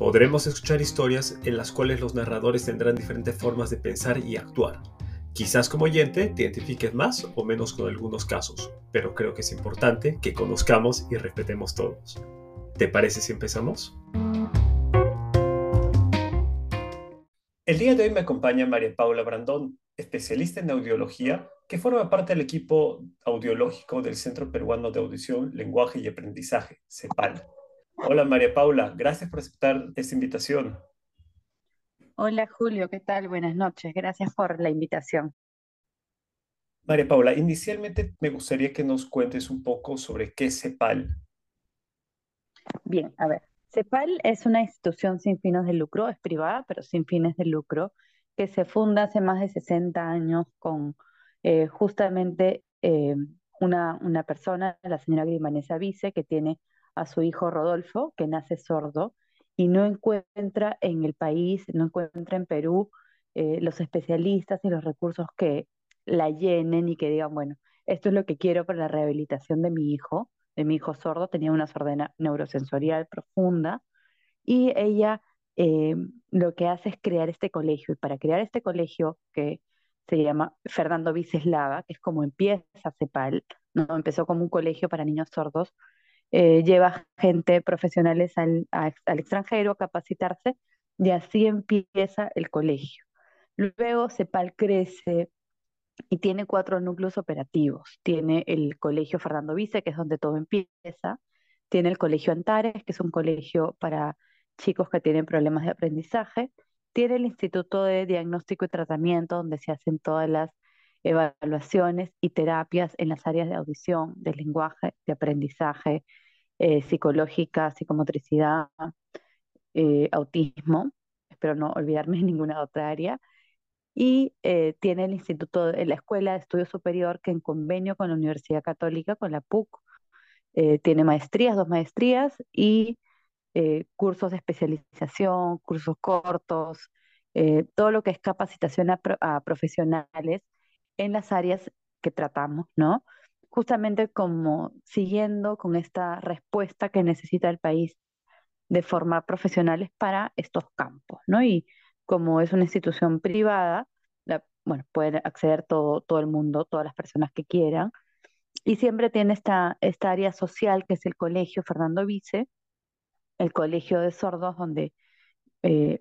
Podremos escuchar historias en las cuales los narradores tendrán diferentes formas de pensar y actuar. Quizás como oyente te identifiques más o menos con algunos casos, pero creo que es importante que conozcamos y respetemos todos. ¿Te parece si empezamos? El día de hoy me acompaña María Paula Brandón, especialista en audiología, que forma parte del equipo audiológico del Centro Peruano de Audición, Lenguaje y Aprendizaje, CEPAL. Hola María Paula, gracias por aceptar esta invitación. Hola Julio, ¿qué tal? Buenas noches, gracias por la invitación. María Paula, inicialmente me gustaría que nos cuentes un poco sobre qué es CEPAL. Bien, a ver, CEPAL es una institución sin fines de lucro, es privada, pero sin fines de lucro, que se funda hace más de 60 años con eh, justamente eh, una, una persona, la señora Grimanesa Vice, que tiene a su hijo Rodolfo, que nace sordo, y no encuentra en el país, no encuentra en Perú eh, los especialistas y los recursos que la llenen y que digan, bueno, esto es lo que quiero para la rehabilitación de mi hijo, de mi hijo sordo, tenía una sordera neurosensorial profunda, y ella eh, lo que hace es crear este colegio. Y para crear este colegio, que se llama Fernando Viceslava, que es como empieza CEPAL, ¿no? empezó como un colegio para niños sordos, eh, lleva gente profesionales al, al extranjero a capacitarse y así empieza el colegio. Luego CEPAL crece y tiene cuatro núcleos operativos. Tiene el Colegio Fernando Vice, que es donde todo empieza. Tiene el Colegio Antares, que es un colegio para chicos que tienen problemas de aprendizaje. Tiene el Instituto de Diagnóstico y Tratamiento, donde se hacen todas las evaluaciones y terapias en las áreas de audición, de lenguaje, de aprendizaje, eh, psicológica, psicomotricidad, eh, autismo, espero no olvidarme de ninguna otra área, y eh, tiene el Instituto, de la Escuela de Estudio Superior que en convenio con la Universidad Católica, con la PUC, tiene maestrías, dos maestrías y cursos de especialización, cursos cortos, todo lo que es capacitación a profesionales en las áreas que tratamos, ¿no? justamente como siguiendo con esta respuesta que necesita el país de formar profesionales para estos campos, ¿no? Y como es una institución privada, bueno, puede acceder todo, todo el mundo, todas las personas que quieran, y siempre tiene esta, esta área social que es el Colegio Fernando Vice, el Colegio de Sordos, donde eh,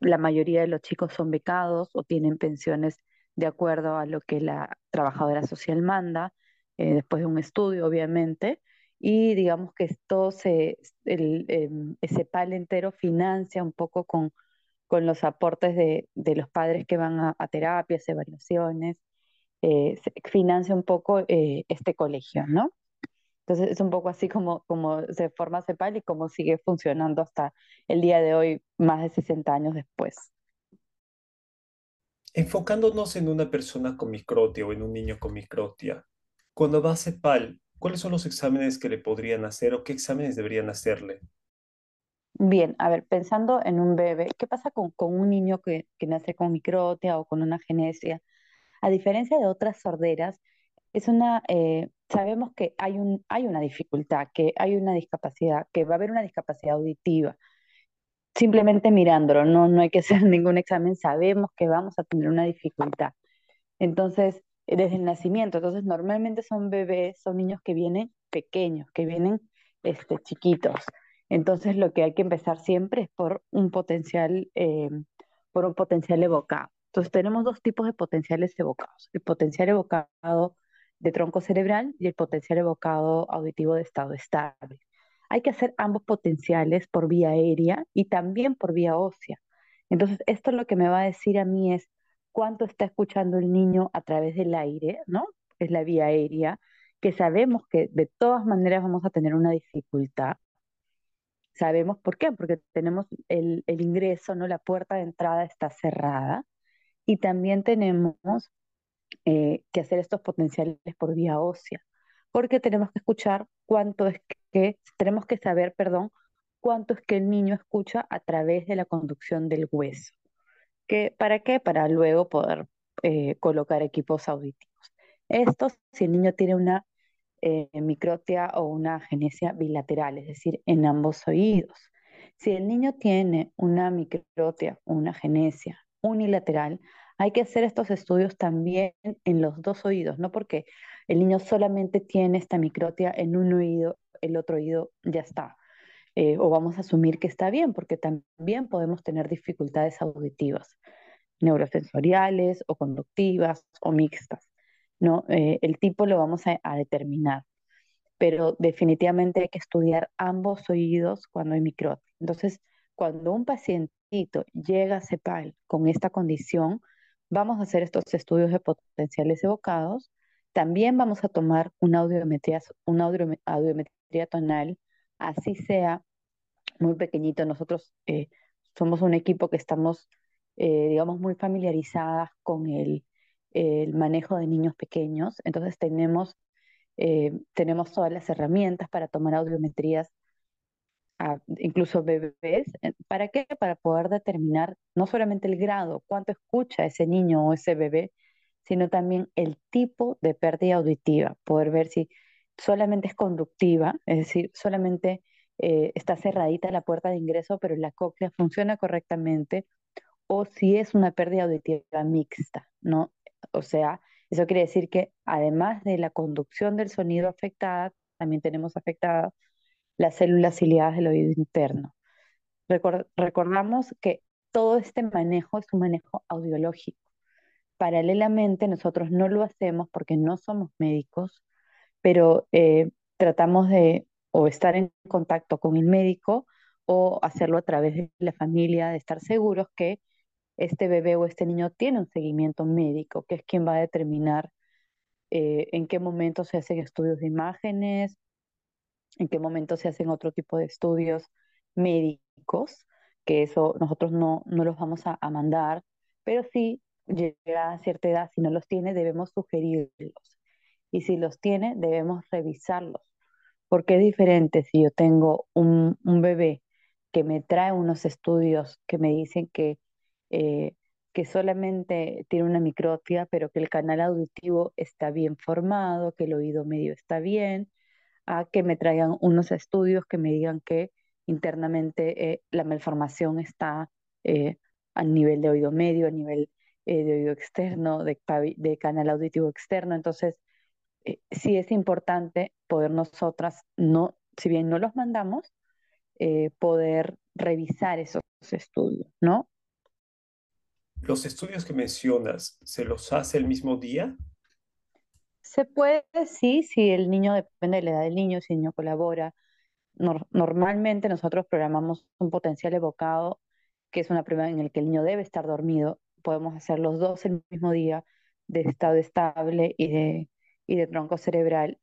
la mayoría de los chicos son becados o tienen pensiones de acuerdo a lo que la trabajadora social manda, eh, después de un estudio, obviamente, y digamos que esto se, el, em, ese PAL entero financia un poco con, con los aportes de, de los padres que van a, terapias, evaluaciones, eh, financia un poco eh, este colegio, ¿no? Entonces es un poco así como, como se forma CEPAL y cómo sigue funcionando hasta el día de hoy, más de 60 años después. Enfocándonos en una persona con microtia o en un niño con microtia, cuando va a CEPAL, ¿cuáles son los exámenes que le podrían hacer o qué exámenes deberían hacerle? Bien, a ver, pensando en un bebé, ¿qué pasa con, un niño que, nace con microtia o con una genesia? A diferencia de otras sorderas, es una, eh, sabemos que hay, un, hay una dificultad, que hay una discapacidad, que va a haber una discapacidad auditiva. Simplemente mirándolo, no, no hay que hacer ningún examen, sabemos que vamos a tener una dificultad. Entonces, desde el nacimiento. Entonces, normalmente son bebés, son niños que vienen pequeños, que vienen este, chiquitos. Entonces, lo que hay que empezar siempre es por un potencial, eh, por un potencial evocado. Entonces, tenemos dos tipos de potenciales evocados. El potencial evocado de tronco cerebral y el potencial evocado auditivo de estado estable. Hay que hacer ambos potenciales por vía aérea y también por vía ósea. Entonces, esto lo que me va a decir a mí es cuánto está escuchando el niño a través del aire, ¿no? Es la vía aérea, que sabemos que de todas maneras vamos a tener una dificultad. Sabemos por qué, porque tenemos el, ingreso, ¿no? La puerta de entrada está cerrada. Y también tenemos eh, que hacer estos potenciales por vía ósea, porque tenemos que escuchar cuánto es que, tenemos que saber, perdón, cuánto es que el niño escucha a través de la conducción del hueso. ¿Qué, ¿Para qué? Para luego poder eh, colocar equipos auditivos. Esto si el niño tiene una eh, microtia o una genesia bilateral, es decir, en ambos oídos. Si el niño tiene una microtia o una genesia unilateral, hay que hacer estos estudios también en los dos oídos, no porque el niño solamente tiene esta microtia en un oído, el otro oído ya está. Eh, o vamos a asumir que está bien, porque también podemos tener dificultades auditivas, neurosensoriales o conductivas o mixtas. ¿no? Eh, el tipo lo vamos a, determinar, pero definitivamente hay que estudiar ambos oídos cuando hay microtia. Entonces, cuando un pacientito llega a CEPAL con esta condición, vamos a hacer estos estudios de potenciales evocados. También vamos a tomar una audiometría, tonal, así sea muy pequeñito. Nosotros eh, somos un equipo que estamos, eh, digamos, muy familiarizadas con el, el, manejo de niños pequeños. Entonces tenemos, eh, tenemos todas las herramientas para tomar audiometrías incluso bebés. ¿Para qué? Para poder determinar no solamente el grado, cuánto escucha ese niño o ese bebé, sino también el tipo de pérdida auditiva, poder ver si solamente es conductiva, es decir, solamente eh, está cerradita la puerta de ingreso, pero la cóclea funciona correctamente, o si es una pérdida auditiva mixta, ¿no? O sea, eso quiere decir que además de la conducción del sonido afectada, también tenemos afectada las células ciliadas del oído interno. recordamos que todo este manejo es un manejo audiológico. Paralelamente, nosotros no lo hacemos porque no somos médicos, pero eh, tratamos de o estar en contacto con el médico o hacerlo a través de la familia, de estar seguros que este bebé o este niño tiene un seguimiento médico, que es quien va a determinar eh, en qué momento se hacen estudios de imágenes, en qué momento se hacen otro tipo de estudios médicos, que eso nosotros no, no los vamos a, mandar, pero si llega a cierta edad, si no los tiene, debemos sugerirlos. Y si los tiene, debemos revisarlos. Porque es diferente si yo tengo un, un bebé que me trae unos estudios que me dicen que, eh, que solamente tiene una microtia, pero que el canal auditivo está bien formado, que el oído medio está bien, a que me traigan unos estudios que me digan que internamente eh, la malformación está eh, a nivel de oído medio, a nivel eh, de oído externo, de, de, canal auditivo externo. Entonces, sí es importante poder nosotras, no, si bien no los mandamos, poder revisar esos estudios, ¿no? Los estudios que mencionas, ¿se los hace el mismo día? Se puede, sí, si el niño, depende de la edad del niño, si el niño colabora. normalmente nosotros programamos un potencial evocado, que es una prueba en la que el niño debe estar dormido. Podemos hacer los dos el mismo día, de estado estable y de, y de tronco cerebral,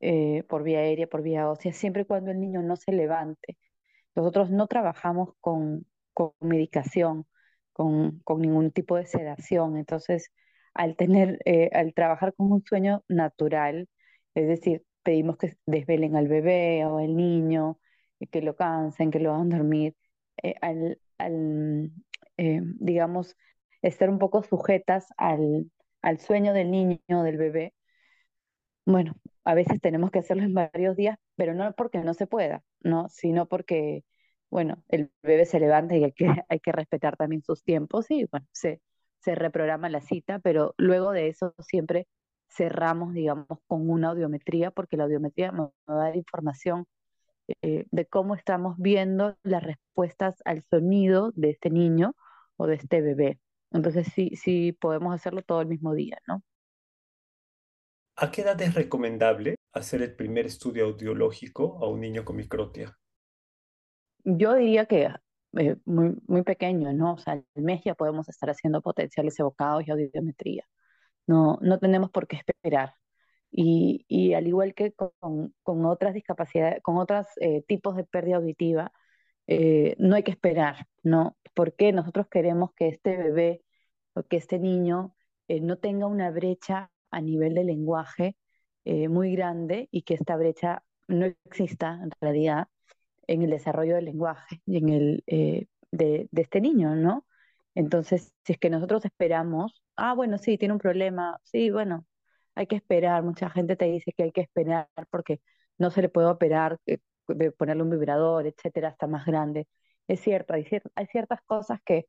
eh, por vía aérea, por vía ósea, siempre y cuando el niño no se levante. Nosotros no trabajamos con, con medicación, con, con ningún tipo de sedación, entonces al tener, eh, al trabajar con un sueño natural, es decir, pedimos que desvelen al bebé o al niño, eh, que lo cansen, que lo hagan dormir, eh, al, digamos, estar un poco sujetas al, al sueño del niño del bebé. Bueno, a veces tenemos que hacerlo en varios días, pero no porque no se pueda, ¿no? sino porque, bueno, el bebé se levanta y hay que, hay que respetar también sus tiempos y, bueno, se, se reprograma la cita, pero luego de eso siempre cerramos, digamos, con una audiometría, porque la audiometría nos va a dar información eh, de cómo estamos viendo las respuestas al sonido de este niño o de este bebé. Entonces sí, sí podemos hacerlo todo el mismo día, ¿no? ¿A qué edad es recomendable hacer el primer estudio audiológico a un niño con microtia? Yo diría que eh, muy, muy pequeño, ¿no? O sea, al mes ya podemos estar haciendo potenciales evocados y audiometría. No, no tenemos por qué esperar. Y, y al igual que con, con otras discapacidades, con otros eh, tipos de pérdida auditiva, eh, no hay que esperar, ¿no? Porque nosotros queremos que este bebé que este niño eh, no tenga una brecha a nivel de lenguaje eh, muy grande y que esta brecha no exista en realidad en el desarrollo del lenguaje y en el de, este niño, ¿no? Entonces, si es que nosotros esperamos, ah, bueno, sí, tiene un problema, sí, bueno, hay que esperar, mucha gente te dice que hay que esperar porque no se le puede operar, ponerle un vibrador, etcétera, hasta más grande. Es cierto, hay, hay ciertas cosas que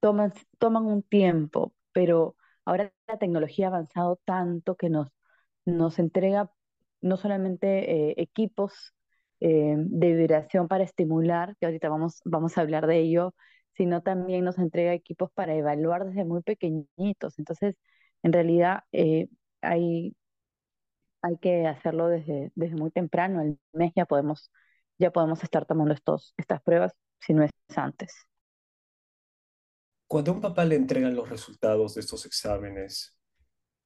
toman, toman un tiempo, pero ahora la tecnología ha avanzado tanto que nos, nos entrega no solamente eh, equipos eh, de vibración para estimular, que ahorita vamos, vamos a hablar de ello, sino también nos entrega equipos para evaluar desde muy pequeñitos. Entonces, en realidad, eh, hay, hay que hacerlo desde, desde muy temprano. El mes ya podemos, ya podemos estar tomando estos, estas pruebas, si no es antes. Cuando a un papá le entregan los resultados de estos exámenes,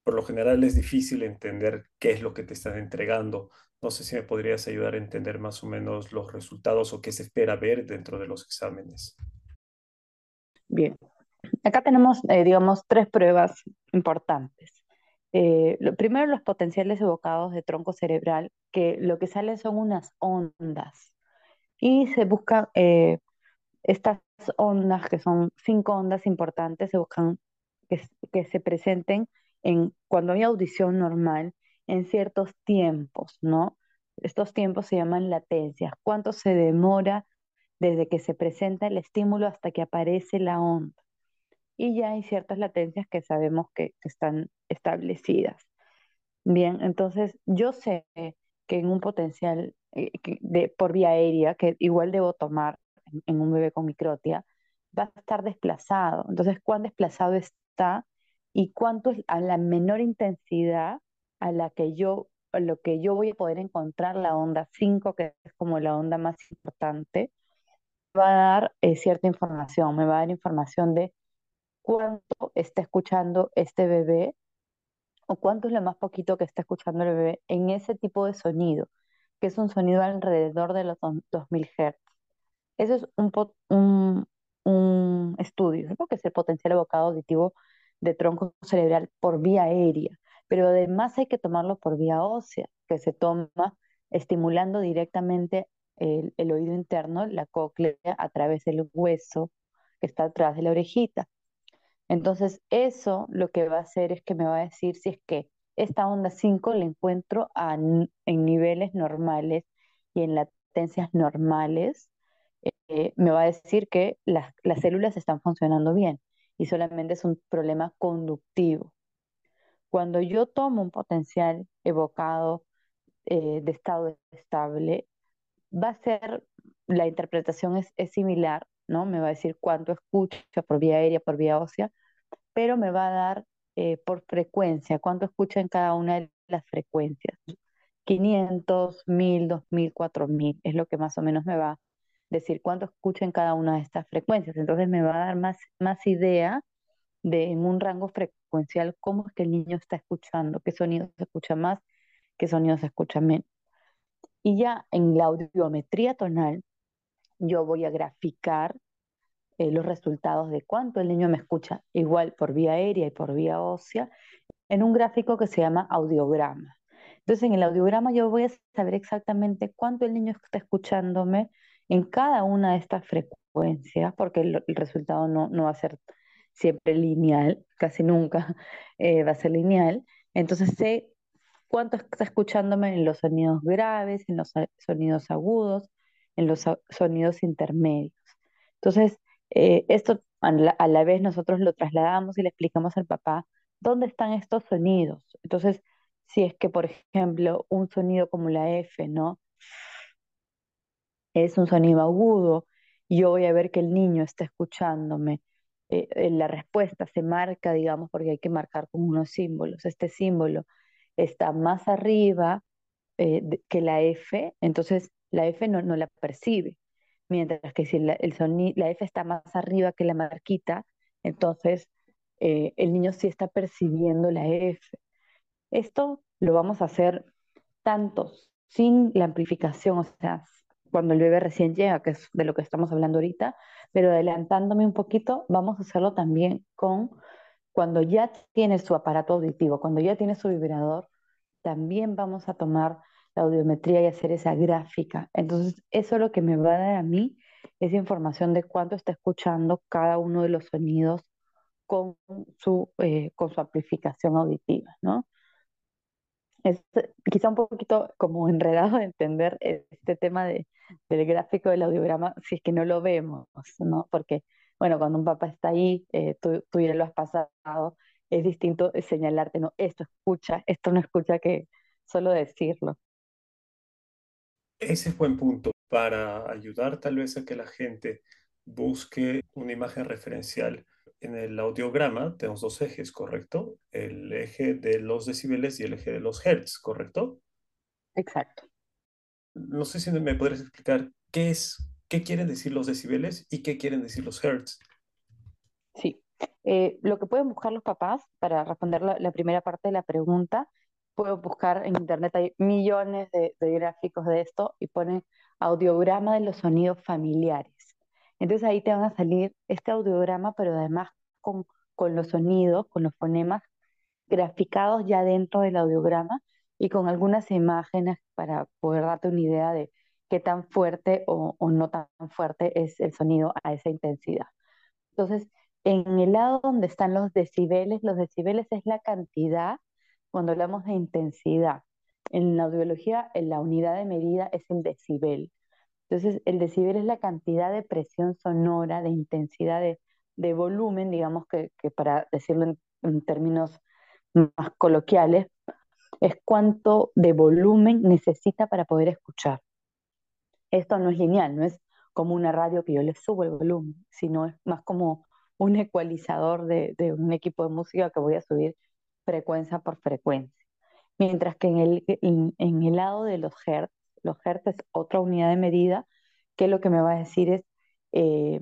por lo general es difícil entender qué es lo que te están entregando. No sé si me podrías ayudar a entender más o menos los resultados o qué se espera ver dentro de los exámenes. Bien, acá tenemos, eh, digamos, tres pruebas importantes. Eh, lo, primero, los potenciales evocados de tronco cerebral, que lo que sale son unas ondas. Y se buscan eh, estas ondas, que son cinco ondas importantes, se buscan que, que se presenten en, cuando hay audición normal en ciertos tiempos, ¿no? Estos tiempos se llaman latencias. ¿Cuánto se demora desde que se presenta el estímulo hasta que aparece la onda? Y ya hay ciertas latencias que sabemos que, están establecidas. Bien, entonces yo sé que en un potencial eh, de, por vía aérea, que igual debo tomar en, un bebé con microtia, va a estar desplazado. Entonces, ¿cuán desplazado está? y cuánto es a la menor intensidad a la que yo, lo que yo voy a poder encontrar la onda 5, que es como la onda más importante, va a dar eh, cierta información, me va a dar información de cuánto está escuchando este bebé o cuánto es lo más poquito que está escuchando el bebé en ese tipo de sonido, que es un sonido alrededor de los 2000 Hz. Eso es un, un, un estudio, ¿no? que es el potencial evocado auditivo de tronco cerebral por vía aérea, pero además hay que tomarlo por vía ósea, que se toma estimulando directamente el, oído interno, la cóclea, a través del hueso que está atrás de la orejita. Entonces, eso lo que va a hacer es que me va a decir si es que esta onda 5 la encuentro en niveles normales y en latencias normales, eh, me va a decir que las, las células están funcionando bien y solamente es un problema conductivo. Cuando yo tomo un potencial evocado eh, de estado estable, va a ser, la interpretación es, similar, ¿no? Me va a decir cuánto escucha por vía aérea, por vía ósea, pero me va a dar eh, por frecuencia, cuánto escucha en cada una de las frecuencias. 500, 1000, 2000, 4000, es lo que más o menos me va decir cuánto escucha en cada una de estas frecuencias. Entonces me va a dar más, más idea de en un rango frecuencial cómo es que el niño está escuchando, qué sonido se escucha más, qué sonido se escucha menos. Y ya en la audiometría tonal, yo voy a graficar eh, los resultados de cuánto el niño me escucha, igual por vía aérea y por vía ósea, en un gráfico que se llama audiograma. Entonces, en el audiograma yo voy a saber exactamente cuánto el niño está escuchándome en cada una de estas frecuencias, porque el, resultado no, va a ser siempre lineal, casi nunca eh, va a ser lineal. Entonces sé cuánto está escuchándome en los sonidos graves, en los sonidos agudos, en los sonidos intermedios. Entonces, eh, esto a la, vez nosotros lo trasladamos y le explicamos al papá dónde están estos sonidos. Entonces, si es que, por ejemplo, un sonido como la F, ¿no? es un sonido agudo, yo voy a ver que el niño está escuchándome. Eh, eh, la respuesta se marca, digamos, porque hay que marcar con unos símbolos. Este símbolo está más arriba que la F, entonces la F no, no la percibe. Mientras que si la, el la F está más arriba que la marquita, entonces el niño sí está percibiendo la F. Esto lo vamos a hacer tanto sin la amplificación, o sea, cuando el bebé recién llega, que es de lo que estamos hablando ahorita, pero adelantándome un poquito, vamos a hacerlo también con Cuando ya tiene su aparato auditivo, cuando ya tiene su vibrador, también vamos a tomar la audiometría y hacer esa gráfica. Entonces, eso es lo que me va a dar a mí, esa información de cuánto está escuchando cada uno de los sonidos con su, eh, con su amplificación auditiva, ¿no? Quizá un poquito como enredado de entender este tema de, del gráfico del audiograma si es que no lo vemos, ¿no? Porque, bueno, cuando un papá está ahí, eh, tú, tú, ya lo has pasado, es distinto señalarte, no, esto escucha, esto no escucha que solo decirlo. Ese es buen punto para ayudar tal vez a que la gente busque una imagen referencial. En el audiograma tenemos dos ejes, ¿correcto? El eje de los decibeles y el eje de los hertz, ¿correcto? Exacto. No sé si me podrías explicar qué es, qué quieren decir los decibeles y qué quieren decir los hertz. Sí, eh, lo que pueden buscar los papás para responder la primera parte de la pregunta puedo buscar en internet, hay millones de, gráficos de esto y ponen audiograma de los sonidos familiares. Entonces ahí te van a salir este audiograma, pero además con, con los sonidos, con los fonemas graficados ya dentro del audiograma y con algunas imágenes para poder darte una idea de qué tan fuerte o, o no tan fuerte es el sonido a esa intensidad. Entonces, en el lado donde están los decibeles, los decibeles es la cantidad cuando hablamos de intensidad. En la audiología, la unidad de medida es el decibel. Entonces, el decibel es la cantidad de presión sonora, de intensidad, de, volumen, digamos que, para decirlo en, términos más coloquiales, es cuánto de volumen necesita para poder escuchar. Esto no es lineal, no es como una radio que yo le subo el volumen, sino es más como un ecualizador de, de un equipo de música que voy a subir frecuencia por frecuencia. Mientras que en el, en, el lado de los hertz, los hertz es otra unidad de medida, que lo que me va a decir es eh,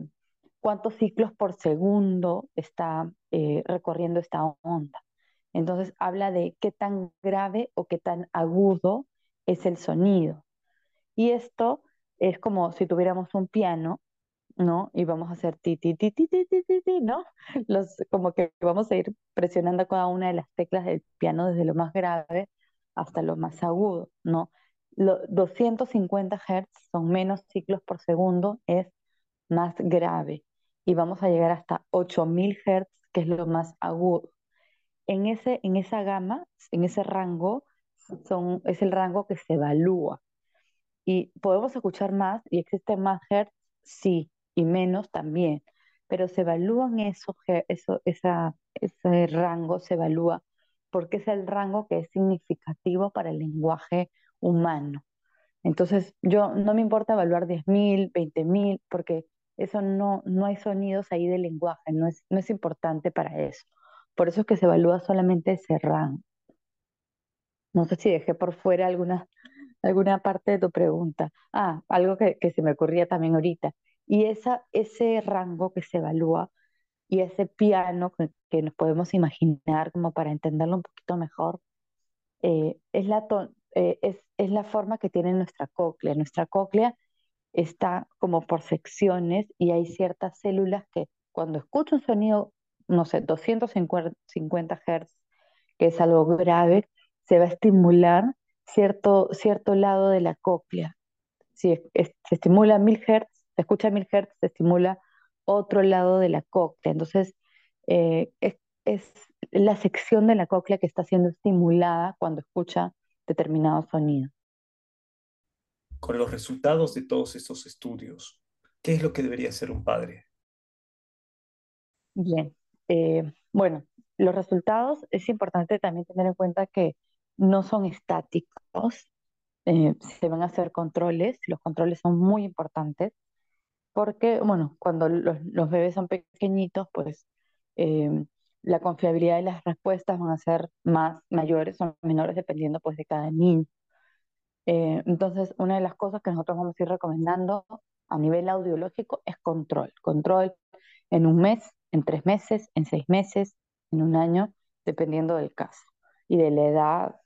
cuántos ciclos por segundo está eh, recorriendo esta onda. Entonces habla de qué tan grave o qué tan agudo es el sonido. Y esto es como si tuviéramos un piano ¿no? Y vamos a hacer ti, ti, ti, ti, ti, ti, ti, ¿no? Los, como que vamos a ir presionando cada una de las teclas del piano desde lo más grave hasta lo más agudo, ¿no? Los 250 Hz son menos ciclos por segundo, es más grave. Y vamos a llegar hasta 8000 Hz, que es lo más agudo. En, ese, en esa gama, en ese rango, son, es el rango que se evalúa. Y podemos escuchar más y existe más Hertz, sí, y menos también, pero se evalúan eso, eso, esa, ese rango, se evalúa porque es el rango que es significativo para el lenguaje humano. Entonces, yo no me importa evaluar 10.000, 20.000, porque eso no, no hay sonidos ahí del lenguaje, no es, no es importante para eso. Por eso es que se evalúa solamente ese rango. No sé si dejé por fuera alguna, alguna parte de tu pregunta. Ah, algo que, que se me ocurría también ahorita. Y esa, ese rango que se evalúa y ese piano que, nos podemos imaginar como para entenderlo un poquito mejor, eh, es, la eh, es, es la forma que tiene nuestra cóclea. Nuestra cóclea está como por secciones y hay ciertas células que cuando escucho un sonido, no sé, 250 Hz, que es algo grave, se va a estimular cierto, cierto lado de la cóclea. Si se estimula 1000 Hz, se escucha 1000 Hz, se estimula otro lado de la cóclea. Entonces, eh, es, la sección de la cóclea que está siendo estimulada cuando escucha determinado sonido. Con los resultados de todos estos estudios, ¿qué es lo que debería hacer un padre? Bien, eh, bueno, los resultados es importante también tener en cuenta que no son estáticos, eh, se van a hacer controles, los controles son muy importantes porque, bueno, cuando los, bebés son pequeñitos, pues em, la confiabilidad de las respuestas van a ser más mayores o menores dependiendo pues de cada niño. Eh, entonces, una de las cosas que nosotros vamos a ir recomendando a nivel audiológico es control. Control en un mes, en tres meses, en seis meses, en un año, dependiendo del caso. Y de la edad,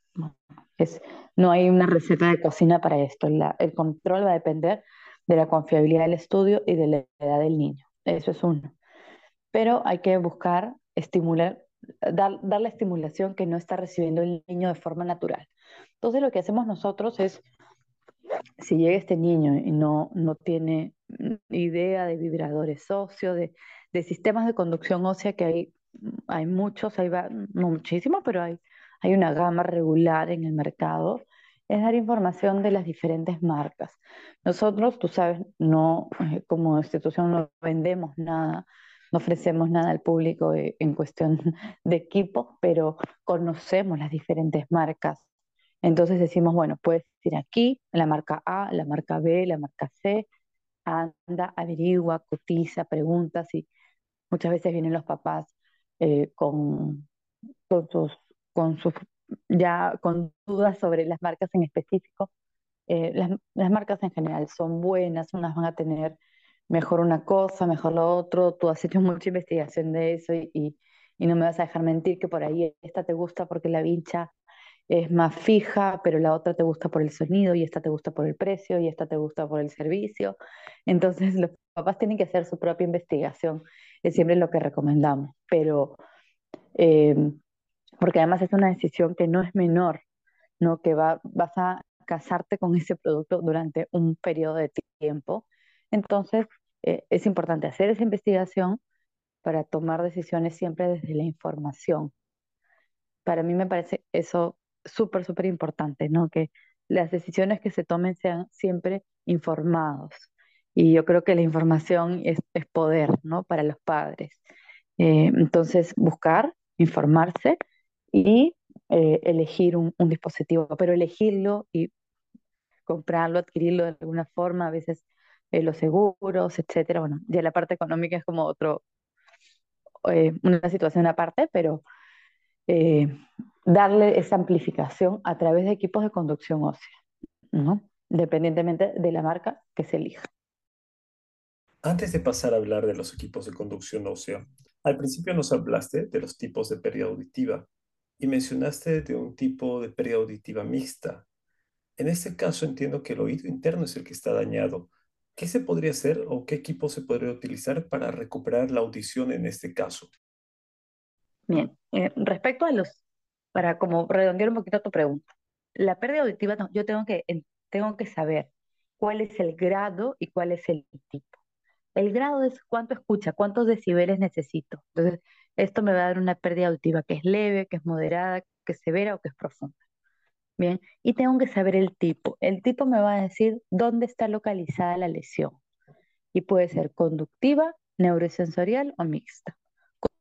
es, no hay una receta de cocina para esto. el control va a depender de la confiabilidad del estudio y de la edad del niño. Eso es uno. Pero hay que buscar estimular dar, dar la estimulación que no está recibiendo el niño de forma natural. Entonces lo que hacemos nosotros es, si llega este niño y no, no tiene idea de vibradores óseos, de, de sistemas de conducción ósea, que hay, hay muchos, hay no muchísimos, pero hay, hay una gama regular en el mercado, es dar información de las diferentes marcas. Nosotros, tú sabes, no, eh, como institución no vendemos nada, no ofrecemos nada al público eh, en cuestión de equipos, pero conocemos las diferentes marcas. Entonces decimos, bueno, puedes ir aquí, la marca A, la marca B, la marca C, anda, averigua, cotiza, pregunta, y muchas veces vienen los papás eh, con, con, sus, con sus, ya con dudas sobre las marcas en específico. Eh, las, las marcas en general son buenas, unas van a tener mejor una cosa, mejor lo otro, tú has hecho mucha investigación de eso y, y, no me vas a dejar mentir que por ahí esta te gusta porque la vincha es más fija, pero la otra te gusta por el sonido y esta te gusta por el precio y esta te gusta por el servicio. Entonces los papás tienen que hacer su propia investigación, es siempre lo que recomendamos, pero eh, porque además es una decisión que no es menor, ¿no? que va, vas a casarte con ese producto durante un periodo de tiempo entonces, eh, es importante hacer esa investigación para tomar decisiones siempre desde la información. Para mí me parece eso súper, súper importante, ¿no? Que las decisiones que se tomen sean siempre informados. Y yo creo que la información es, poder, ¿no? Para los padres. Eh, entonces, buscar, informarse y eh, elegir un, dispositivo, pero elegirlo y comprarlo, adquirirlo de alguna forma, a veces eh, los seguros, etcétera. Bueno, ya la parte económica es como otro, eh, una situación aparte, pero darle esa amplificación a través de equipos de conducción ósea, ¿no? Independientemente de la marca que se elija. Antes de pasar a hablar de los equipos de conducción ósea, al principio nos hablaste de los tipos de pérdida auditiva y mencionaste de un tipo de pérdida auditiva mixta. En este caso entiendo que el oído interno es el que está dañado, ¿Qué se podría hacer o qué equipo se podría utilizar para recuperar la audición en este caso? Bien, eh, respecto a los, para como redondear un poquito tu pregunta, la pérdida auditiva, yo tengo que, tengo que saber cuál es el grado y cuál es el tipo. El grado es cuánto escucha, cuántos decibeles necesito. Entonces, esto me va a dar una pérdida auditiva que es leve, que es moderada, que es severa o que es profunda. Bien, y tengo que saber el tipo. El tipo me va a decir dónde está localizada la lesión. Y puede ser conductiva, neurosensorial o mixta.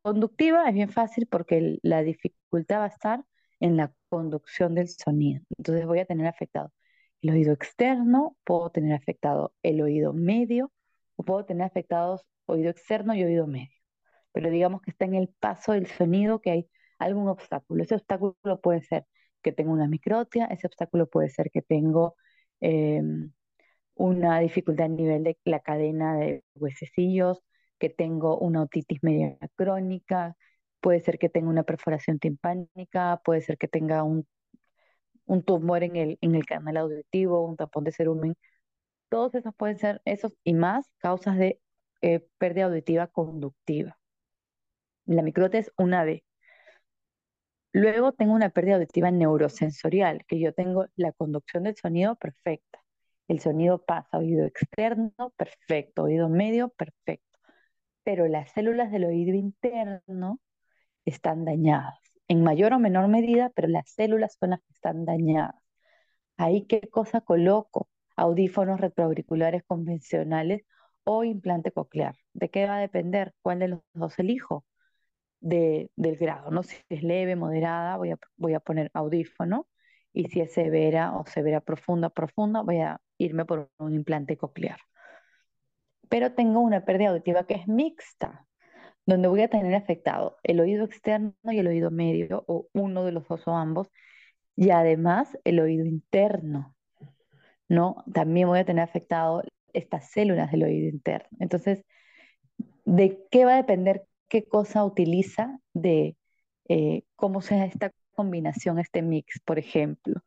Conductiva es bien fácil porque la dificultad va a estar en la conducción del sonido. Entonces voy a tener afectado el oído externo, puedo tener afectado el oído medio o puedo tener afectados oído externo y oído medio. Pero digamos que está en el paso del sonido que hay algún obstáculo. Ese obstáculo puede ser que tengo una microtia, ese obstáculo puede ser que tengo em, una dificultad a nivel de la cadena de huesecillos, que tengo una otitis media crónica, puede ser que tenga una perforación timpánica, puede ser que tenga un, un tumor en el, en el canal auditivo, un tapón de cerumen. Todos esos pueden ser, esos y más, causas de eh, pérdida auditiva conductiva. La microtia es una de Luego tengo una pérdida auditiva neurosensorial, que yo tengo la conducción del sonido perfecta. El sonido pasa oído externo, perfecto, oído medio, perfecto. Pero las células del oído interno están dañadas, en mayor o menor medida, pero las células son las que están dañadas. Ahí, ¿qué cosa coloco? Audífonos retroauriculares convencionales o implante coclear. ¿De qué va a depender? ¿Cuál de los dos elijo? Del grado, ¿no? Si es leve, moderada, voy a, voy a poner audífono, y si es severa o severa profunda, profunda, voy a irme por un implante coclear. Pero tengo una pérdida auditiva que es mixta, donde voy a tener afectado el oído externo y el oído medio, o uno de los dos o ambos, y además el oído interno, ¿no? También voy a tener afectado estas células del oído interno. Entonces, ¿de qué va a depender qué cosa utiliza de eh, cómo sea esta combinación, este mix, por ejemplo.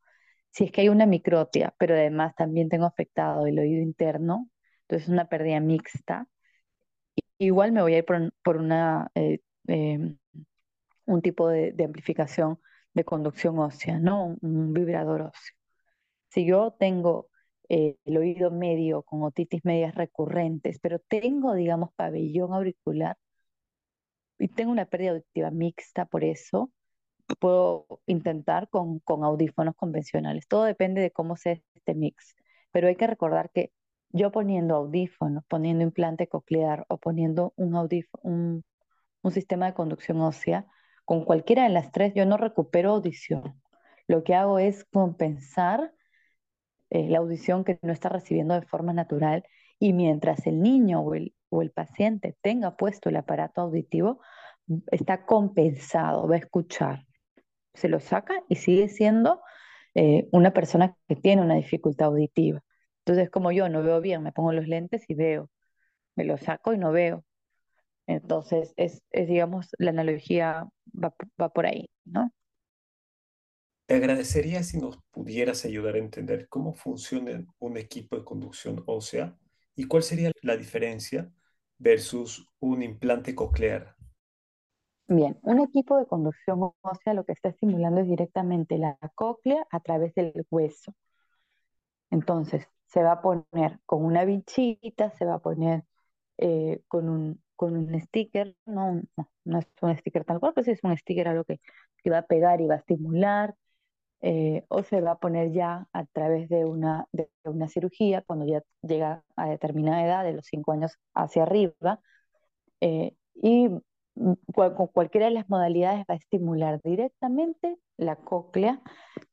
Si es que hay una microtia, pero además también tengo afectado el oído interno, entonces es una pérdida mixta, igual me voy a ir por, una, eh, em, un tipo de, amplificación de conducción ósea, ¿no? Un, vibrador óseo. Si yo tengo eh, el oído medio con otitis medias recurrentes, pero tengo, digamos, pabellón auricular y tengo una pérdida auditiva mixta por eso, puedo intentar con, con audífonos convencionales. Todo depende de cómo sea este mix. Pero hay que recordar que yo poniendo audífonos, poniendo implante coclear o poniendo un, un, un sistema de conducción ósea, con cualquiera de las tres yo no recupero audición. Lo que hago es compensar eh, la audición que no está recibiendo de forma natural y mientras el niño o el, o el paciente tenga puesto el aparato auditivo, está compensado, va a escuchar. Se lo saca y sigue siendo eh, una persona que tiene una dificultad auditiva. Entonces, como yo no veo bien, me pongo los lentes y veo, me lo saco y no veo. Entonces, es, digamos, la analogía va, va por ahí, ¿no? Te agradecería si nos pudieras ayudar a entender cómo funciona un equipo de conducción ósea y cuál sería la diferencia versus un implante coclear. Bien, un equipo de conducción ósea lo que está estimulando es directamente la cóclea a través del hueso. Entonces, se va a poner con una vinchita, se va a poner eh, con, un, con un sticker, no, no, es un sticker tal cual, pero sí es un sticker algo que, que va a pegar y va a estimular, eh, o se va a poner ya a través de una, de una cirugía cuando ya llega a determinada edad, de los 5 años hacia arriba, eh, y con cualquiera de las modalidades va a estimular directamente la cóclea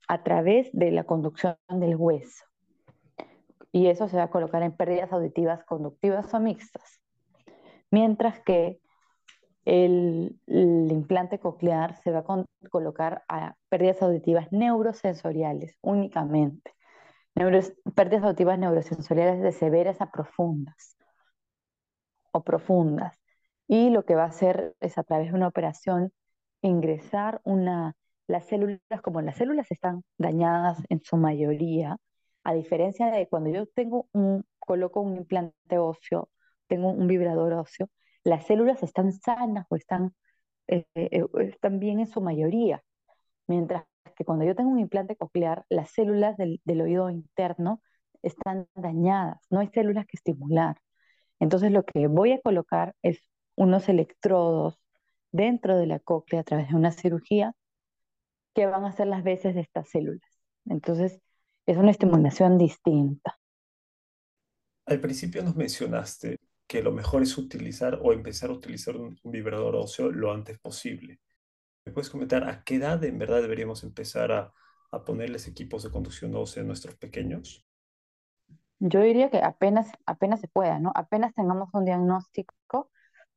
a través de la conducción del hueso. Y eso se va a colocar en pérdidas auditivas conductivas o mixtas. Mientras que el, implante coclear se va a colocar a pérdidas auditivas neurosensoriales únicamente. pérdidas auditivas neurosensoriales de severas a profundas o profundas. Y lo que va a hacer es a través de una operación ingresar una, las células, como las células están dañadas en su mayoría, a diferencia de cuando yo tengo un, coloco un implante óseo, tengo un vibrador óseo, las células están sanas o están, eh, eh, están bien en su mayoría. Mientras que cuando yo tengo un implante coclear, las células del, del oído interno están dañadas, no hay células que estimular. Entonces lo que voy a colocar es unos electrodos dentro de la cóclea a través de una cirugía que van a hacer las veces de estas células. Entonces es una estimulación distinta. Al principio nos mencionaste que lo mejor es utilizar o empezar a utilizar un, vibrador óseo lo antes posible. ¿Me puedes comentar a qué edad en verdad deberíamos empezar a, ponerles equipos de conducción ósea a nuestros pequeños? Yo diría que apenas, apenas se pueda, ¿no? Apenas tengamos un diagnóstico,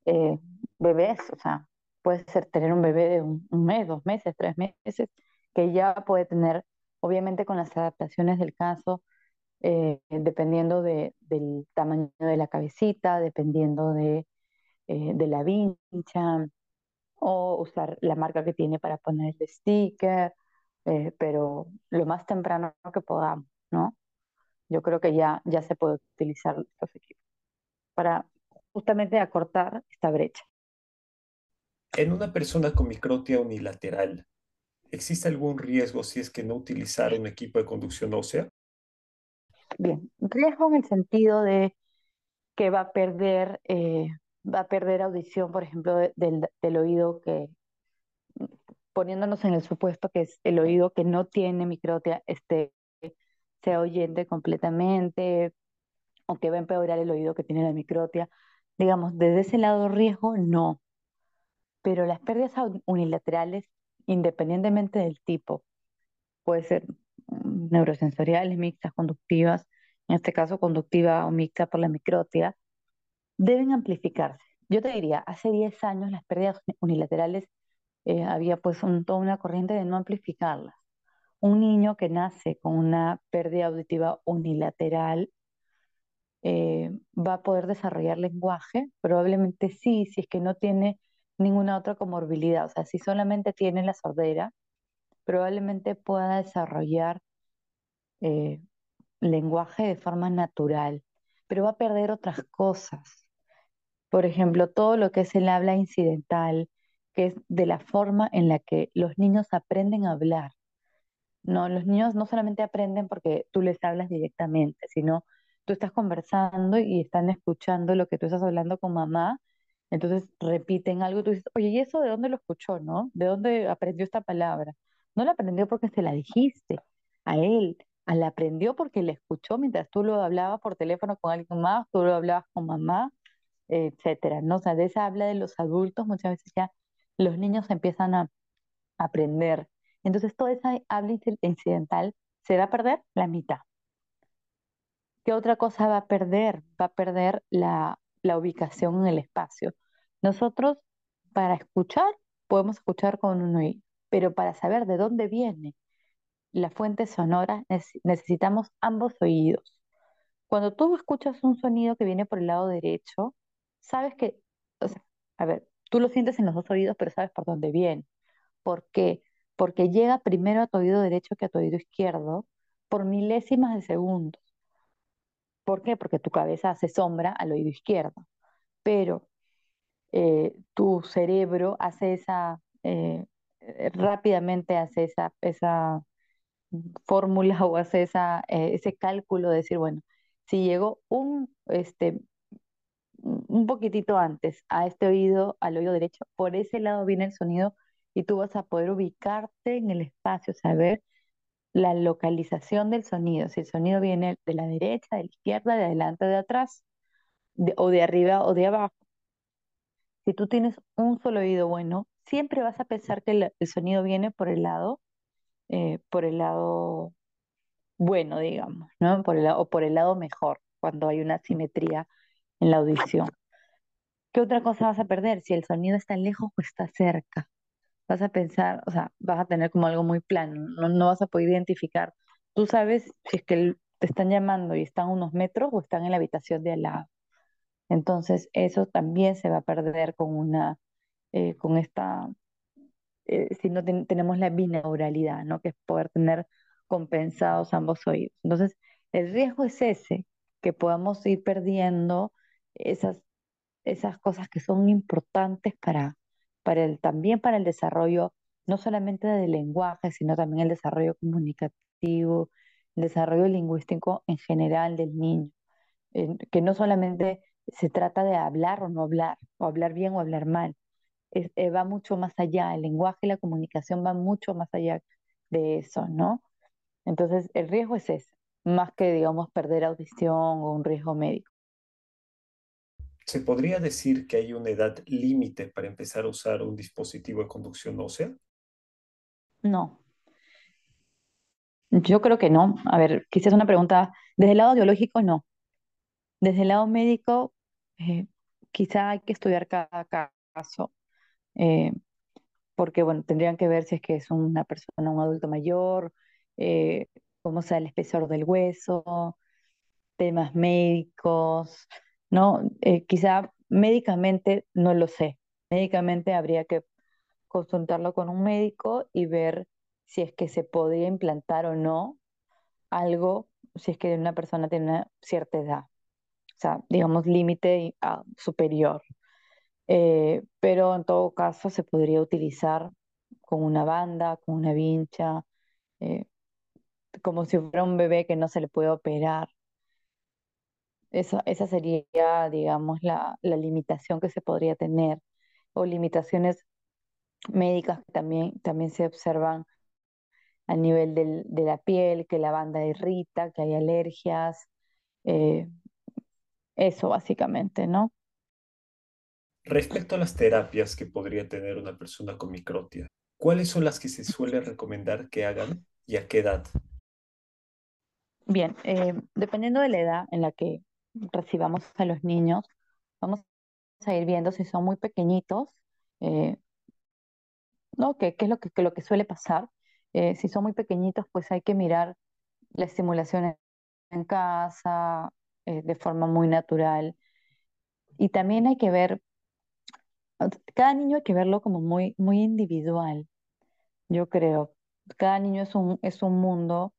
eh, bebés, o sea, puede ser tener un bebé de un, mes, dos meses, tres meses, que ya puede tener, obviamente con las adaptaciones del caso, eh, dependiendo del tamaño de la cabecita, dependiendo de, eh, de la vincha, o usar la marca que tiene para poner el sticker, eh, pero lo más temprano que podamos, ¿no? Yo creo que ya, ya se puede utilizar estos equipos para justamente acortar esta brecha. En una persona con microtia unilateral, ¿existe algún riesgo si es que no utilizar un equipo de conducción ósea? Bien, riesgo en el sentido de que va a perder, eh, va a perder audición, por ejemplo, del, oído que, poniéndonos en el supuesto que es el oído que no tiene microtia, este, sea oyente completamente, o que va a empeorar el oído que tiene la microtia. Digamos, desde ese lado riesgo, no. Pero las pérdidas unilaterales, independientemente del tipo, puede ser neurosensoriales mixtas conductivas, en este caso conductiva o mixta por la microtia, deben amplificarse. Yo te diría, hace 10 años las pérdidas unilaterales eh, había pues toda una corriente de no amplificarlas. Un niño que nace con una pérdida auditiva unilateral eh, va a poder desarrollar lenguaje, probablemente sí, si es que no tiene ninguna otra comorbilidad, o sea, si solamente tiene la sordera, probablemente pueda desarrollar eh, lenguaje de forma natural, pero va a perder otras cosas. Por ejemplo, todo lo que es el habla incidental, que es de la forma en la que los niños aprenden a hablar. No, los niños no solamente aprenden porque tú les hablas directamente, sino tú estás conversando y están escuchando lo que tú estás hablando con mamá, entonces repiten algo, tú dices, oye, ¿y eso de dónde lo escuchó, no? ¿De dónde aprendió esta palabra? No la aprendió porque se la dijiste a él, la aprendió porque la escuchó mientras tú lo hablabas por teléfono con alguien más, tú lo hablabas con mamá, etcétera, ¿no? O sea, de esa habla de los adultos, muchas veces ya los niños empiezan a aprender. Entonces, toda esa habla incidental se va a perder la mitad. ¿Qué otra cosa va a perder? Va a perder la, la ubicación en el espacio. Nosotros, para escuchar, podemos escuchar con un oído, pero para saber de dónde viene la fuente sonora, necesitamos ambos oídos. Cuando tú escuchas un sonido que viene por el lado derecho, sabes que, a ver, tú lo sientes en los dos oídos, pero sabes por dónde viene. ¿Por qué? Porque llega primero a tu oído derecho que a tu oído izquierdo por milésimas de segundos. ¿Por qué? Porque tu cabeza hace sombra al oído izquierdo, pero eh, tu cerebro hace esa, eh, rápidamente hace esa, esa fórmula o hace esa, ese cálculo de decir, bueno, si llegó un, este, un poquitito antes a este oído, al oído derecho, por ese lado viene el sonido y tú vas a poder ubicarte en el espacio, saber la localización del sonido, si el sonido viene de la derecha, de la izquierda, de adelante, de atrás, o de arriba o de abajo. Si tú tienes un solo oído bueno, siempre vas a pensar que el, sonido viene por el lado, eh, por el lado bueno, digamos, ¿no? Por el, o por el lado mejor, cuando hay una simetría en la audición. ¿Qué otra cosa vas a perder? Si el sonido está lejos o está cerca. Vas a pensar, o sea, vas a tener como algo muy plano, no, no vas a poder identificar. Tú sabes si es que te están llamando y están unos metros o están en la habitación de al lado. Entonces, eso también se va a perder con una, eh, con esta, eh, si no tenemos la binauralidad, ¿no? Que es poder tener compensados ambos oídos. Entonces, el riesgo es ese, que podamos ir perdiendo esas, esas cosas que son importantes para, para el, también para el desarrollo, no solamente del lenguaje, sino también el desarrollo comunicativo, el desarrollo lingüístico en general del niño, que no solamente se trata de hablar o no hablar, o hablar bien o hablar mal, eh, va mucho más allá, el lenguaje y la comunicación van mucho más allá de eso, ¿no? Entonces, el riesgo es ese, más que, digamos, perder audición o un riesgo médico. ¿Se podría decir que hay una edad límite para empezar a usar un dispositivo de conducción ósea? No. Yo creo que no. A ver, quizás una pregunta. Desde el lado biológico, no. Desde el lado médico, eh, quizá hay que estudiar cada caso, eh, porque bueno, tendrían que ver si es que es una persona, un adulto mayor, eh, cómo sea el espesor del hueso, temas médicos, ¿no? Eh, quizá médicamente no lo sé. Médicamente habría que consultarlo con un médico y ver si es que se podría implantar o no algo, si es que una persona tiene una cierta edad, o sea, digamos, límite ah, superior. Eh, pero en todo caso se podría utilizar con una banda, con una vincha, eh, como si fuera un bebé que no se le puede operar. Esa, esa sería, digamos, la, la limitación que se podría tener, o limitaciones médicas que también, también se observan a nivel del, de la piel, que la banda irrita, que hay alergias, eh, eso básicamente, ¿no? Respecto a las terapias que podría tener una persona con microtia, ¿cuáles son las que se suele recomendar que hagan y a qué edad? Bien, eh, dependiendo de la edad en la que recibamos a los niños, vamos a ir viendo si son muy pequeñitos, eh, ¿no? ¿Qué, es lo que, lo que suele pasar? Eh, si son muy pequeñitos, pues hay que mirar la estimulación en casa, de forma muy natural. Y también hay que ver, cada niño hay que verlo como muy, muy individual, yo creo. Cada niño es un, es un mundo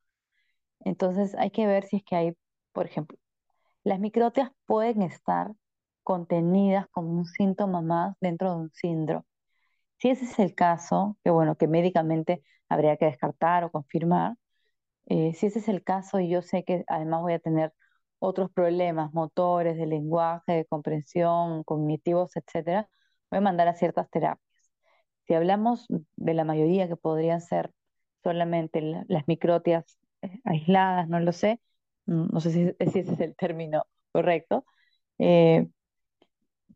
entonces hay que ver si es que hay, por ejemplo, las microtias pueden estar contenidas como un síntoma más dentro de un síndrome. Si ese es el caso, que bueno, que médicamente habría que descartar o confirmar, eh, si ese es el caso y yo sé que además voy a tener otros problemas motores, de lenguaje, de comprensión, cognitivos, etcétera, voy a mandar a ciertas terapias. Si hablamos de la mayoría que podrían ser solamente las microtias eh, aisladas, no lo sé, mm, no sé si, ese es el término correcto, eh,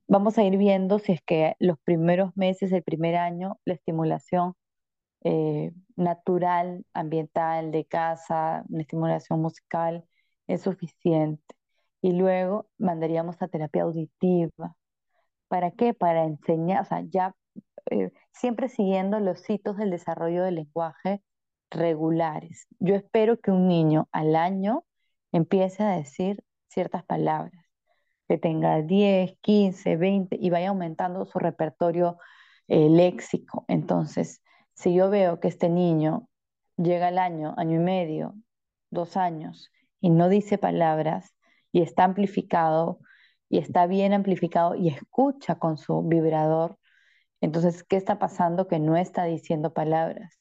vamos a ir viendo si es que los primeros meses, el primer año, la estimulación eh, natural, ambiental, de casa, una estimulación musical es suficiente. Y luego mandaríamos a terapia auditiva. ¿Para qué? Para enseñar, o sea, ya eh, siempre siguiendo los hitos del desarrollo del lenguaje regulares. Yo espero que un niño al año empiece a decir ciertas palabras, que tenga 10, 15, 20 y vaya aumentando su repertorio eh, léxico. Entonces, si yo veo que este niño llega al año, año y medio, dos años, y no dice palabras, y está amplificado, y está bien amplificado, y escucha con su vibrador, entonces, ¿qué está pasando que no está diciendo palabras?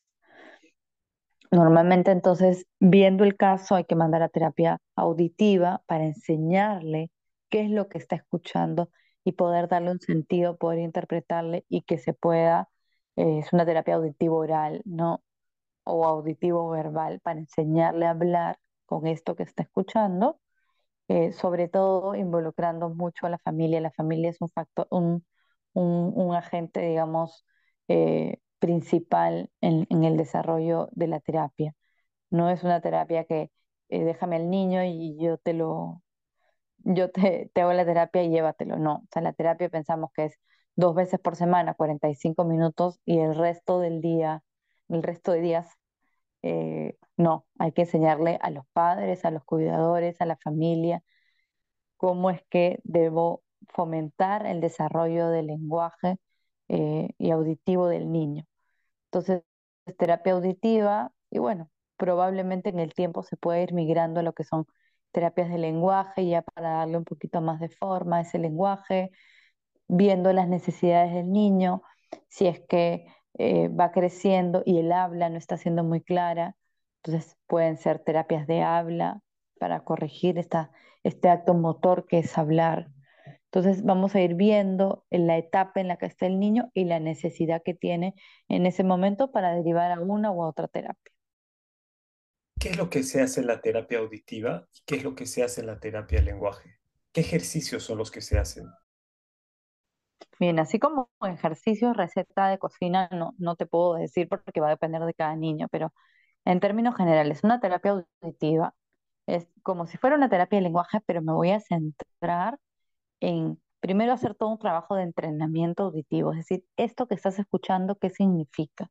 Normalmente entonces, viendo el caso, hay que mandar a terapia auditiva para enseñarle qué es lo que está escuchando y poder darle un sentido, poder interpretarle y que se pueda, eh, es una terapia auditivo oral, ¿no? O auditivo verbal para enseñarle a hablar con esto que está escuchando, eh, sobre todo involucrando mucho a la familia. La familia es un factor, un, un, agente, digamos, eh, principal en, el desarrollo de la terapia. No es una terapia que eh, déjame al niño y yo te lo, yo te, hago la terapia y llévatelo. No, o sea, la terapia pensamos que es dos veces por semana, 45 minutos y el resto del día, el resto de días, eh, no, hay que enseñarle a los padres, a los cuidadores, a la familia, cómo es que debo fomentar el desarrollo del lenguaje eh, y auditivo del niño. Entonces, terapia auditiva y bueno, probablemente en el tiempo se puede ir migrando a lo que son terapias de lenguaje, ya para darle un poquito más de forma a ese lenguaje, viendo las necesidades del niño, si es que eh, va creciendo y el habla no está siendo muy clara, entonces pueden ser terapias de habla para corregir esta, este acto motor que es hablar. Entonces vamos a ir viendo en la etapa en la que está el niño y la necesidad que tiene en ese momento para derivar a una u otra terapia. ¿Qué es lo que se hace en la terapia auditiva y qué es lo que se hace en la terapia del lenguaje? ¿Qué ejercicios son los que se hacen? Bien, así como ejercicios, receta de cocina, no, no te puedo decir porque va a depender de cada niño, pero en términos generales, una terapia auditiva es como si fuera una terapia de lenguaje, pero me voy a centrar en primero hacer todo un trabajo de entrenamiento auditivo, es decir, esto que estás escuchando, ¿qué significa?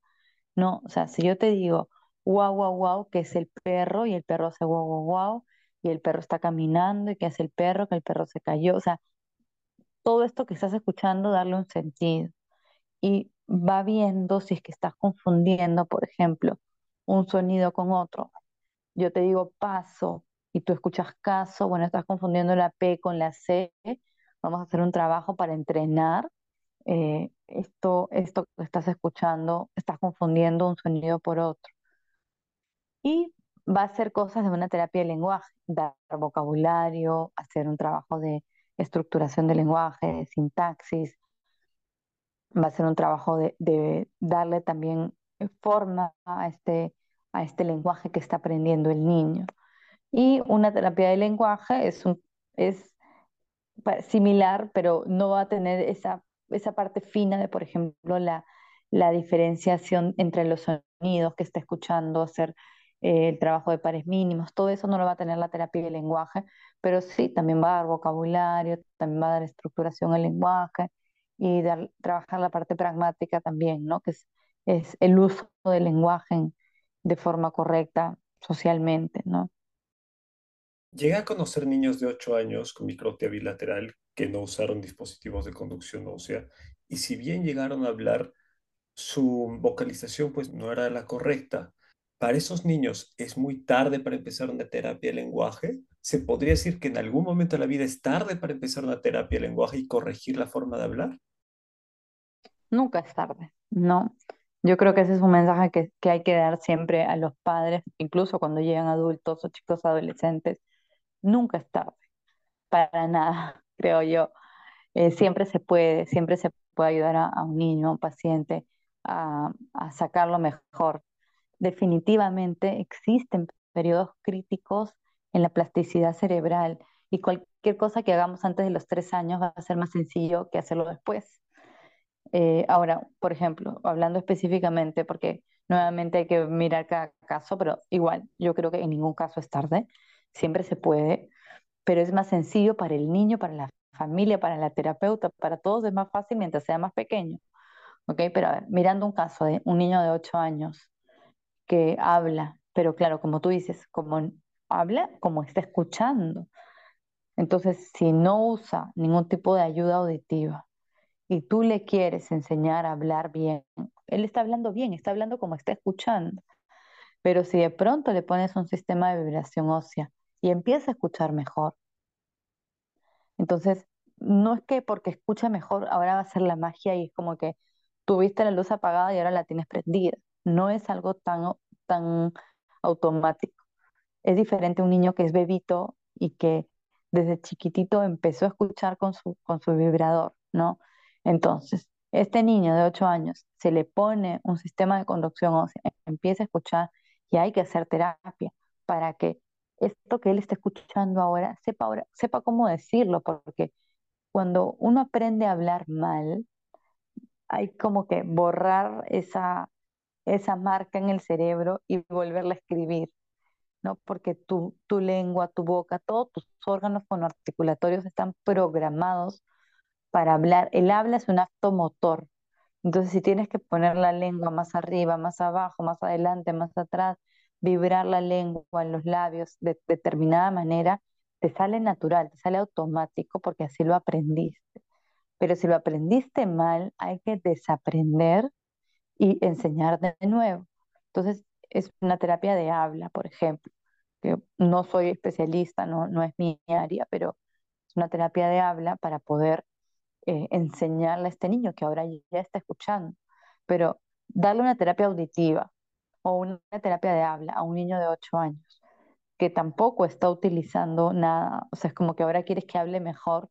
No, o sea, si yo te digo, wow, wow, wow, que es el perro y el perro hace wow, wow, wow, y el perro está caminando y que hace el perro, que el perro se cayó, o sea, todo esto que estás escuchando, darle un sentido. Y va viendo si es que estás confundiendo, por ejemplo, un sonido con otro. Yo te digo paso y tú escuchas caso, bueno, estás confundiendo la P con la C, Vamos a hacer un trabajo para entrenar eh, esto, esto que estás escuchando, estás confundiendo un sonido por otro. Y va a ser cosas de una terapia de lenguaje, dar vocabulario, hacer un trabajo de estructuración del lenguaje, de sintaxis. Va a ser un trabajo de, de darle también forma a este, a este lenguaje que está aprendiendo el niño. Y una terapia de lenguaje es, un, es similar, pero no va a tener esa, esa parte fina de, por ejemplo, la, la diferenciación entre los sonidos que está escuchando, hacer eh, el trabajo de pares mínimos, todo eso no lo va a tener la terapia del lenguaje, pero sí, también va a dar vocabulario, también va a dar estructuración al lenguaje y dar, trabajar la parte pragmática también, ¿no? Que es, es el uso del lenguaje de forma correcta socialmente, ¿no? Llegué a conocer niños de 8 años con microtia bilateral que no usaron dispositivos de conducción ósea y si bien llegaron a hablar, su vocalización pues no era la correcta. Para esos niños es muy tarde para empezar una terapia de lenguaje. ¿Se podría decir que en algún momento de la vida es tarde para empezar una terapia de lenguaje y corregir la forma de hablar? Nunca es tarde, ¿no? Yo creo que ese es un mensaje que, que hay que dar siempre a los padres, incluso cuando llegan adultos o chicos adolescentes. Nunca es tarde, para nada, creo yo. Eh, siempre se puede, siempre se puede ayudar a, un niño, a un paciente, a, a sacar lo mejor. Definitivamente existen periodos críticos en la plasticidad cerebral y cualquier cosa que hagamos antes de los tres años va a ser más sencillo que hacerlo después. Eh, ahora, por ejemplo, hablando específicamente, porque nuevamente hay que mirar cada caso, pero igual, yo creo que en ningún caso es tarde, siempre se puede, pero es más sencillo para el niño, para la familia, para la terapeuta, para todos es más fácil mientras sea más pequeño. ¿Ok? Pero a ver, mirando un caso de un niño de 8 años que habla, pero claro, como tú dices, como habla, como está escuchando. Entonces, si no usa ningún tipo de ayuda auditiva, y tú le quieres enseñar a hablar bien, él está hablando bien, está hablando como está escuchando. Pero si de pronto le pones un sistema de vibración ósea y empieza a escuchar mejor, entonces no es que porque escucha mejor ahora va a ser la magia y es como que tuviste la luz apagada y ahora la tienes prendida. No es algo tan, tan automático. Es diferente un niño que es bebito y que desde chiquitito empezó a escuchar con su, con su vibrador, ¿no? Entonces, este niño de 8 años se le pone un sistema de conducción ósea, empieza a escuchar y hay que hacer terapia para que esto que él está escuchando ahora sepa, ahora, sepa cómo decirlo, porque cuando uno aprende a hablar mal, hay como que borrar esa, esa marca en el cerebro y volverla a escribir, ¿no? Porque tu, tu lengua, tu boca, todos tus órganos fonoarticulatorios están programados para hablar. El habla es un acto motor. Entonces, si tienes que poner la lengua más arriba, más abajo, más adelante, más atrás, vibrar la lengua en los labios de determinada manera, te sale natural, te sale automático porque así lo aprendiste. Pero si lo aprendiste mal, hay que desaprender y enseñar de nuevo. Entonces, es una terapia de habla, por ejemplo, que no soy especialista, no, no es mi área, pero es una terapia de habla para poder eh, enseñarle a este niño que ahora ya está escuchando, pero darle una terapia auditiva o una terapia de habla a un niño de 8 años que tampoco está utilizando nada, o sea, es como que ahora quieres que hable mejor,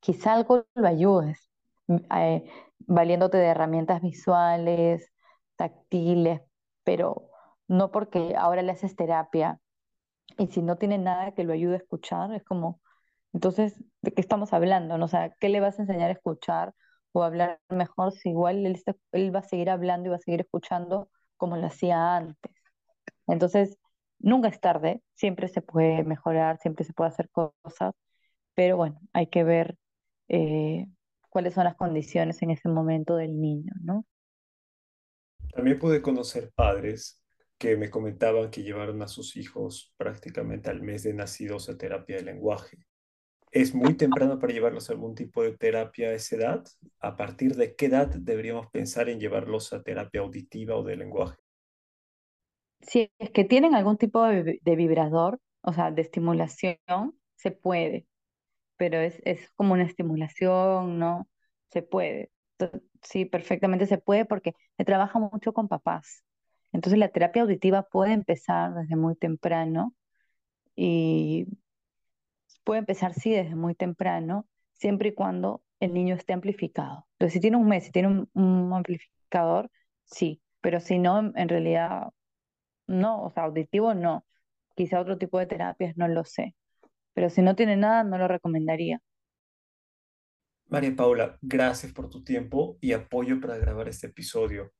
quizá algo lo ayudes, mm, eh, valiéndote de herramientas visuales, táctiles, pero no porque ahora le haces terapia y si no tiene nada que lo ayude a escuchar, es como, entonces, ¿de qué estamos hablando? ¿no? O ¿qué le vas a enseñar a escuchar o hablar mejor si igual él, él va a seguir hablando y va a seguir escuchando como lo hacía antes? Entonces, nunca es tarde, siempre se puede mejorar, siempre se puede hacer cosas, pero bueno, hay que ver eh, cuáles son las condiciones en ese momento del niño, ¿no? También pude conocer padres que me comentaban que llevaron a sus hijos prácticamente al mes de nacidos a terapia de lenguaje. ¿Es muy temprano para llevarlos a algún tipo de terapia a esa edad? ¿A partir de qué edad deberíamos pensar en llevarlos a terapia auditiva o de lenguaje? Si es que tienen algún tipo de, vibrador, o sea, de estimulación, se puede, pero es, es como una estimulación, ¿no? Se puede. Sí, perfectamente se puede porque se trabaja mucho con papás. Entonces la terapia auditiva puede empezar desde muy temprano y puede empezar, sí, desde muy temprano, siempre y cuando el niño esté amplificado. Entonces, si tiene un mes, si tiene un, amplificador, sí, pero si no, en realidad, no, o sea, auditivo no. Quizá otro tipo de terapias, no lo sé. Pero si no tiene nada, no lo recomendaría. María Paula, gracias por tu tiempo y apoyo para grabar este episodio.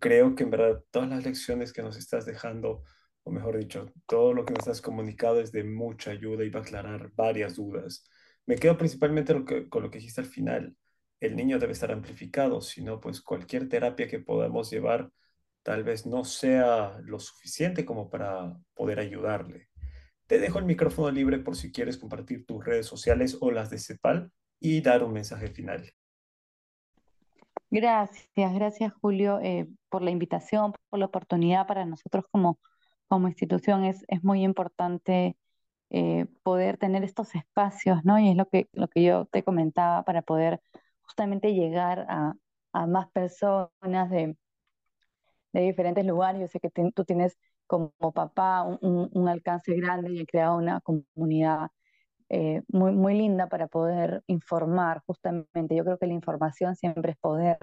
Creo que en verdad todas las lecciones que nos estás dejando o mejor dicho, todo lo que nos has comunicado es de mucha ayuda y va a aclarar varias dudas. Me quedo principalmente con lo que dijiste al final. El niño debe estar amplificado, si no, pues cualquier terapia que podamos llevar tal vez no sea lo suficiente como para poder ayudarle. Te dejo el micrófono libre por si quieres compartir tus redes sociales o las de CEPAL y dar un mensaje final. Gracias, gracias Julio eh, por la invitación, por la oportunidad para nosotros como como institución es, es muy importante eh, poder tener estos espacios, ¿no? Y es lo que, lo que yo te comentaba para poder justamente llegar a, a más personas de, de diferentes lugares. Yo sé que tú tienes como papá un, alcance grande y he creado una comunidad eh, muy, muy linda para poder informar justamente. Yo creo que la información siempre es poder,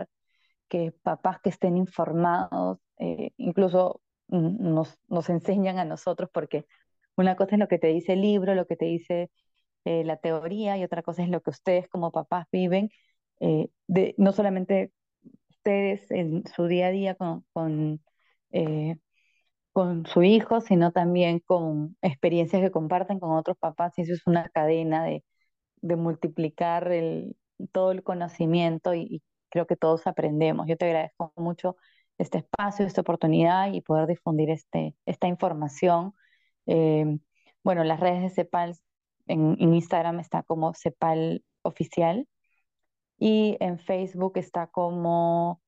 que papás que estén informados, eh, incluso nos, nos enseñan a nosotros, porque una cosa es lo que te dice el libro, lo que te dice eh, la teoría, y otra cosa es lo que ustedes como papás viven, de, no solamente ustedes en su día a día con, con con su hijo, sino también con experiencias que comparten con otros papás, y eso es una cadena de, multiplicar todo el conocimiento y, creo que todos aprendemos. Yo te agradezco mucho este espacio, esta oportunidad y poder difundir este, esta información. Eh, bueno, las redes de CEPAL, en, Instagram está como CEPAL Oficial y en Facebook está como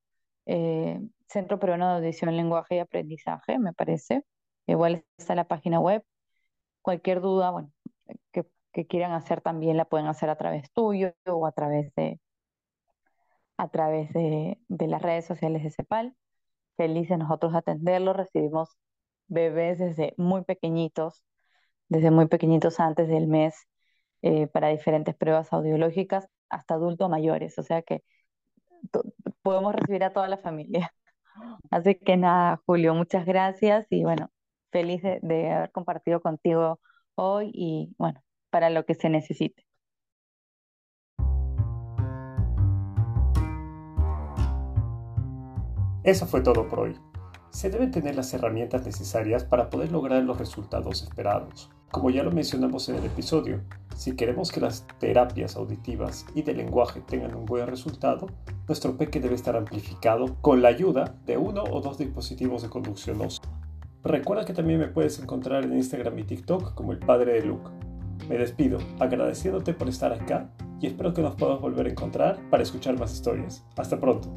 eh, Centro Peruano de Audición, Lenguaje y Aprendizaje, me parece. Igual está la página web. Cualquier duda, bueno, que, quieran hacer también la pueden hacer a través tuyo o a través de a través de, las redes sociales de CEPAL. Felices nosotros atenderlos. Recibimos bebés desde muy pequeñitos, desde muy pequeñitos antes del mes, eh, para diferentes pruebas audiológicas, hasta adultos mayores. O sea que podemos recibir a toda la familia. Así que nada, Julio, muchas gracias y bueno, feliz de, haber compartido contigo hoy y bueno, para lo que se necesite. Eso fue todo por hoy. Se deben tener las herramientas necesarias para poder lograr los resultados esperados. Como ya lo mencionamos en el episodio, si queremos que las terapias auditivas y de lenguaje tengan un buen resultado, nuestro peque debe estar amplificado con la ayuda de uno o dos dispositivos de conducción ósea. Recuerda que también me puedes encontrar en Instagram y TikTok como el padre de Luke. Me despido agradeciéndote por estar acá y espero que nos podamos volver a encontrar para escuchar más historias. Hasta pronto.